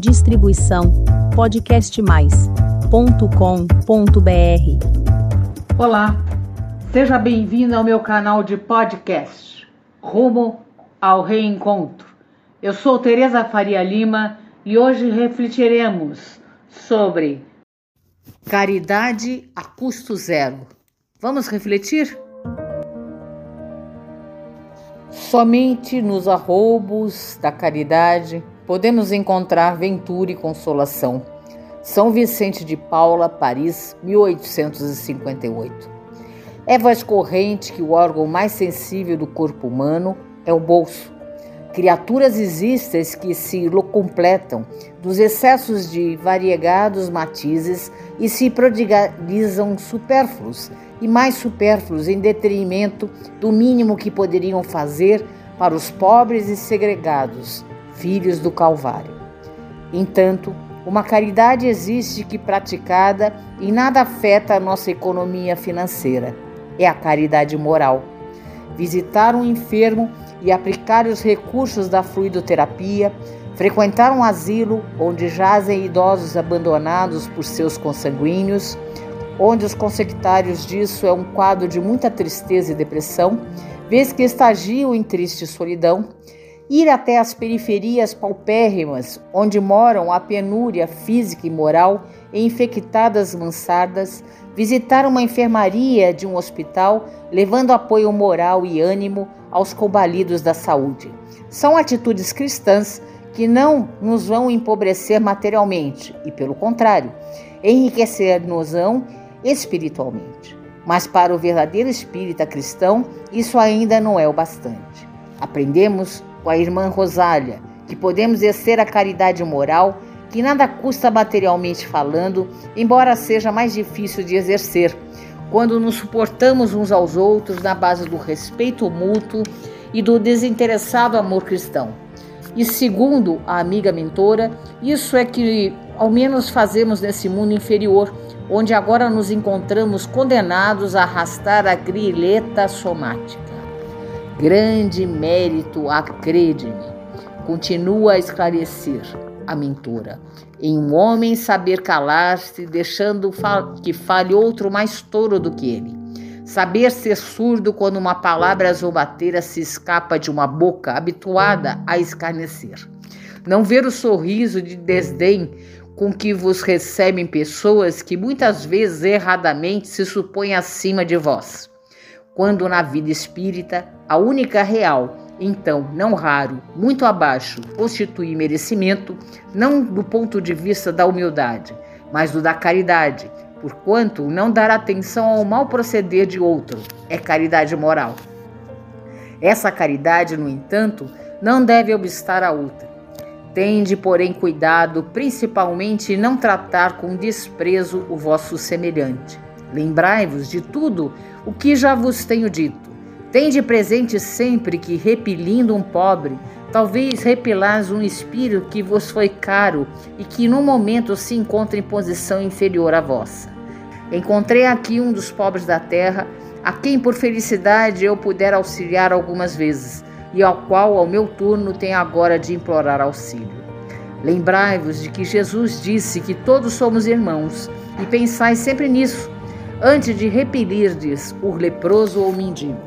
Distribuição podcastmais.com.br. Olá, seja bem-vindo ao meu canal de podcast Rumo ao Reencontro. Eu sou Tereza Faria Lima e hoje refletiremos sobre caridade a custo zero. Vamos refletir? Somente nos arroubos da caridade podemos encontrar ventura e consolação. São Vicente de Paula, Paris, 1858. É voz corrente que o órgão mais sensível do corpo humano é o bolso. Criaturas existem que se completam dos excessos de variegados matizes e se prodigalizam supérfluos e mais supérfluos em detrimento do mínimo que poderiam fazer para os pobres e segregados, filhos do Calvário. Entanto, uma caridade existe que, praticada, em nada afeta a nossa economia financeira. É a caridade moral. Visitar um enfermo e aplicar os recursos da fluidoterapia, frequentar um asilo onde jazem idosos abandonados por seus consanguíneos, onde os consectários disso é um quadro de muita tristeza e depressão, vez que estagiam em triste solidão, ir até as periferias paupérrimas, onde moram a penúria física e moral em infectadas mansardas, visitar uma enfermaria de um hospital, levando apoio moral e ânimo aos combalidos da saúde. São atitudes cristãs que não nos vão empobrecer materialmente e, pelo contrário, enriquecer-nos-ão espiritualmente. Mas para o verdadeiro espírita cristão, isso ainda não é o bastante. Aprendemos com a irmã Rosália, que podemos exercer a caridade moral, que nada custa materialmente falando, embora seja mais difícil de exercer, quando nos suportamos uns aos outros na base do respeito mútuo e do desinteressado amor cristão. E segundo a amiga mentora, isso é que ao menos fazemos nesse mundo inferior, onde agora nos encontramos condenados a arrastar a grilheta somática. Grande mérito, acrede-me. Continua a esclarecer a mentora. Em um homem saber calar-se, deixando que fale outro mais touro do que ele. Saber ser surdo quando uma palavra zombateira se escapa de uma boca habituada a escarnecer. Não ver o sorriso de desdém com que vos recebem pessoas que muitas vezes erradamente se supõem acima de vós quando na vida espírita a única real, então não raro, muito abaixo, constitui merecimento, não do ponto de vista da humildade, mas do da caridade, porquanto não dar atenção ao mal proceder de outro é caridade moral. Essa caridade, no entanto, não deve obstar a outra. Tende, porém, cuidado, principalmente, não tratar com desprezo o vosso semelhante. Lembrai-vos de tudo o que já vos tenho dito. Tende presente sempre que, repelindo um pobre, talvez repelais um espírito que vos foi caro e que no momento se encontra em posição inferior à vossa. Encontrei aqui um dos pobres da terra, a quem por felicidade eu puder auxiliar algumas vezes, e ao qual, ao meu turno, tenho agora de implorar auxílio. Lembrai-vos de que Jesus disse que todos somos irmãos, e pensai sempre nisso antes de repelirdes o leproso ou mendigo.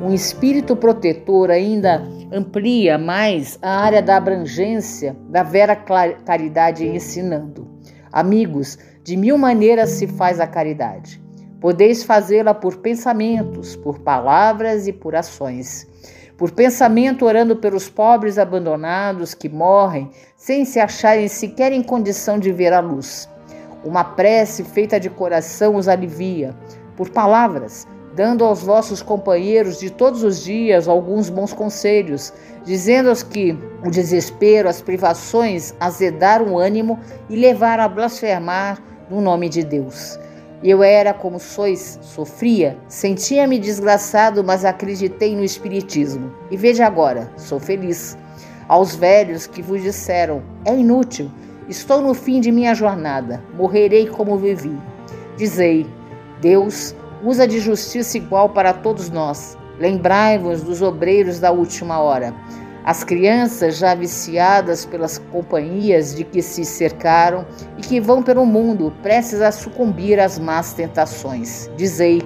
Um espírito protetor ainda amplia mais a área da abrangência da vera caridade ensinando. Amigos, de mil maneiras se faz a caridade. Podeis fazê-la por pensamentos, por palavras e por ações. Por pensamento, orando pelos pobres abandonados que morrem sem se acharem sequer em condição de ver a luz uma prece feita de coração os alivia, por palavras, dando aos vossos companheiros de todos os dias alguns bons conselhos, dizendo-os que o desespero, as privações azedaram o ânimo e levaram a blasfemar no nome de Deus. Eu era como sois, sofria, sentia-me desgraçado, mas acreditei no Espiritismo. E veja agora, sou feliz. Aos velhos que vos disseram, é inútil, Estou no fim de minha jornada, morrerei como vivi. Dizei: Deus usa de justiça igual para todos nós. Lembrai-vos dos obreiros da última hora. As crianças já viciadas pelas companhias de que se cercaram e que vão pelo mundo prestes a sucumbir às más tentações. Dizei: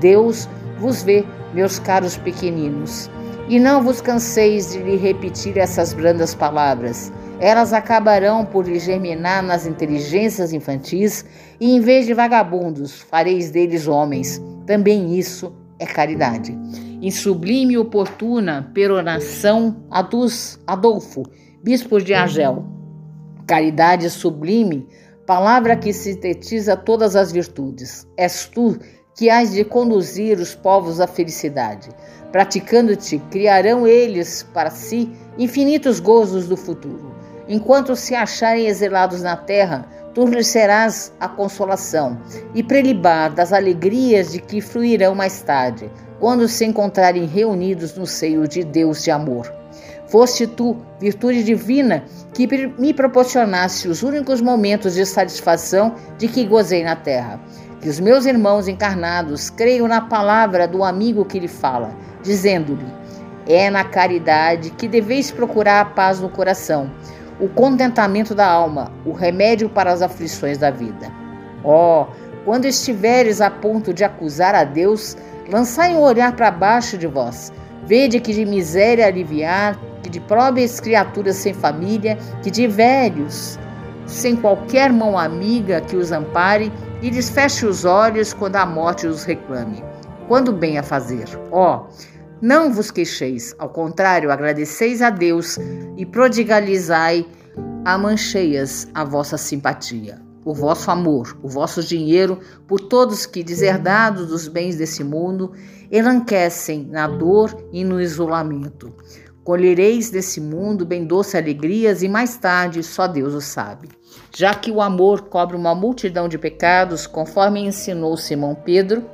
Deus vos vê, meus caros pequeninos. E não vos canseis de lhe repetir essas brandas palavras. Elas acabarão por germinar nas inteligências infantis, e em vez de vagabundos, fareis deles homens. Também isso é caridade. Em sublime e oportuna peroração Adolfo, bispo de Argel. Caridade sublime, palavra que sintetiza todas as virtudes. És tu que hás de conduzir os povos à felicidade. Praticando-te, criarão eles para si infinitos gozos do futuro. Enquanto se acharem exilados na terra, tu lhes serás a consolação e prelibar das alegrias de que fruirão mais tarde, quando se encontrarem reunidos no seio de Deus de amor. Foste tu, virtude divina, que me proporcionaste os únicos momentos de satisfação de que gozei na terra. Que os meus irmãos encarnados creiam na palavra do amigo que lhe fala, dizendo-lhe: É na caridade que deveis procurar a paz no coração, o contentamento da alma, o remédio para as aflições da vida. Oh, quando estiveres a ponto de acusar a Deus, Lançai um olhar para baixo de vós. Vede que de miséria aliviar, que de pobres criaturas sem família, que de velhos, sem qualquer mão amiga que os ampare, e desfeche os olhos quando a morte os reclame. Quando bem a fazer, ó, não vos queixeis, ao contrário, agradeceis a Deus e prodigalizai a mancheias a vossa simpatia o vosso amor, o vosso dinheiro, por todos que, deserdados dos bens desse mundo, enlanquecem na dor e no isolamento. Colhereis desse mundo bem doce alegrias e mais tarde só Deus o sabe. Já que o amor cobre uma multidão de pecados, conforme ensinou Simão Pedro,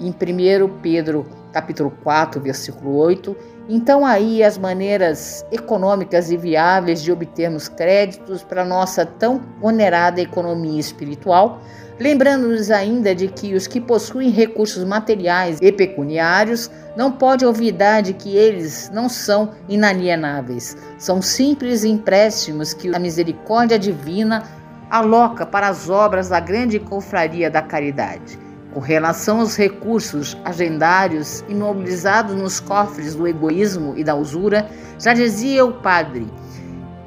em 1 Pedro capítulo 4, versículo 8, então, aí as maneiras econômicas e viáveis de obtermos créditos para nossa tão onerada economia espiritual, lembrando-nos ainda de que os que possuem recursos materiais e pecuniários não pode olvidar de que eles não são inalienáveis, são simples empréstimos que a misericórdia divina aloca para as obras da grande confraria da caridade. Com relação aos recursos agendários imobilizados nos cofres do egoísmo e da usura, já dizia o padre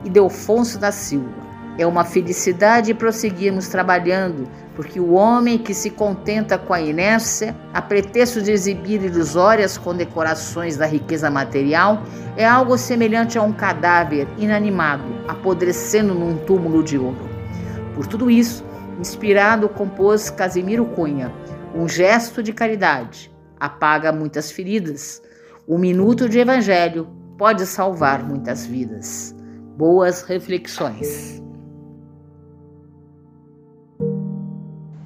Idelfonso da Silva: é uma felicidade prosseguirmos trabalhando, porque o homem que se contenta com a inércia, a pretexto de exibir ilusórias condecorações da riqueza material, é algo semelhante a um cadáver inanimado, apodrecendo num túmulo de ouro. Por tudo isso, inspirado compôs Casimiro Cunha, um gesto de caridade apaga muitas feridas. Um minuto de evangelho pode salvar muitas vidas. Boas reflexões.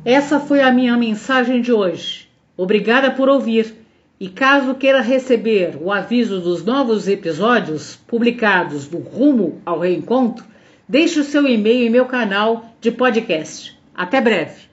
Essa foi a minha mensagem de hoje. Obrigada por ouvir. E caso queira receber o aviso dos novos episódios publicados do Rumo ao Reencontro, deixe o seu e-mail em meu canal de podcast. Até breve.